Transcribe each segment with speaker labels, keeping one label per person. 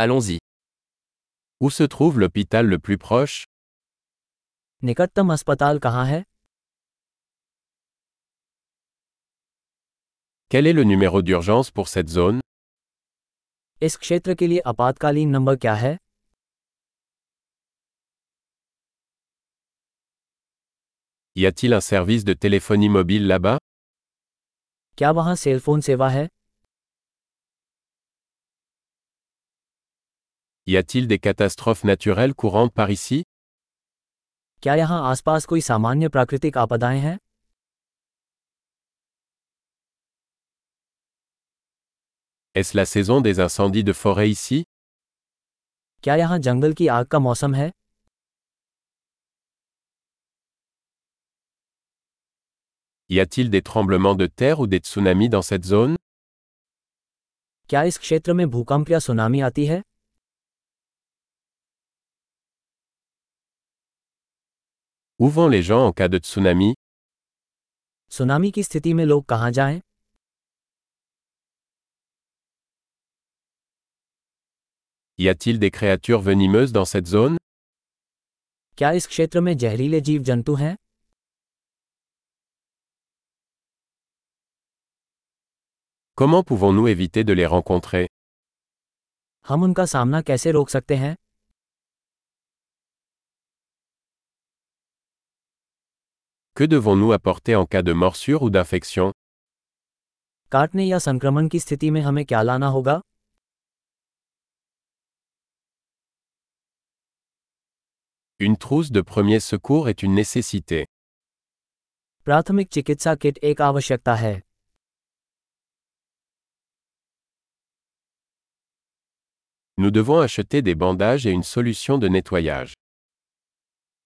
Speaker 1: Allons-y.
Speaker 2: Où se trouve l'hôpital le plus proche
Speaker 3: निकटतम अस्पताल कहाँ है
Speaker 2: Quel est le numéro d'urgence pour cette zone
Speaker 3: इस क्षेत्र के लिए आपातकालीन नंबर क्या है
Speaker 2: Y a-t-il un service de téléphonie mobile là-bas
Speaker 3: क्या वहाँ सेल फोन सेवा है
Speaker 2: Y a-t-il des catastrophes naturelles courantes par ici
Speaker 3: क्या यहाँ आसपास कोई सामान्य प्राकृतिक आपदाएं हैं
Speaker 2: Est-ce la saison des incendies de forêt ici
Speaker 3: क्या यहाँ जंगल की आग का मौसम है
Speaker 2: Y a-t-il des tremblements de terre ou des tsunamis dans cette zone
Speaker 3: क्या इस क्षेत्र में भूकंप या सुनामी आती है
Speaker 2: Où vont les gens en cas de tsunami
Speaker 3: tsunami की स्थिति में लोग कहाँ जाएं?
Speaker 2: Y a-t-il des créatures venimeuses dans cette zone
Speaker 3: क्या इस क्षेत्र में जहरीले जीव जंतु हैं
Speaker 2: Comment pouvons-nous éviter de les rencontrer
Speaker 3: हम उनका सामना कैसे रोक सकते हैं
Speaker 2: Que devons-nous apporter en cas de morsure ou d'infection
Speaker 3: काटने या संक्रमण की स्थिति में हमें क्या लाना होगा
Speaker 2: Une trousse de premier secours est une nécessité.
Speaker 3: प्राथमिक चिकित्सा किट एक आवश्यकता है
Speaker 2: Nous devons acheter des bandages et une solution de nettoyage.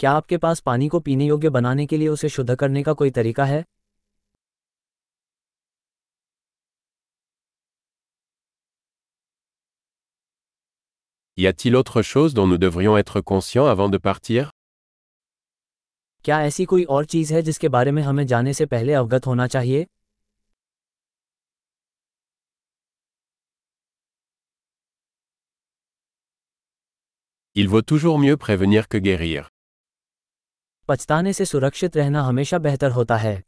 Speaker 3: क्या आपके पास पानी को पीने योग्य बनाने के लिए उसे शुद्ध करने का कोई तरीका है
Speaker 2: Y a-t-il autre chose dont nous devrions être conscients avant de partir
Speaker 3: क्या ऐसी कोई और चीज़ है जिसके बारे में हमें जाने से पहले अवगत होना चाहिए
Speaker 2: Il vaut toujours mieux prévenir que guérir.
Speaker 3: पछताने से सुरक्षित रहना हमेशा बेहतर होता है।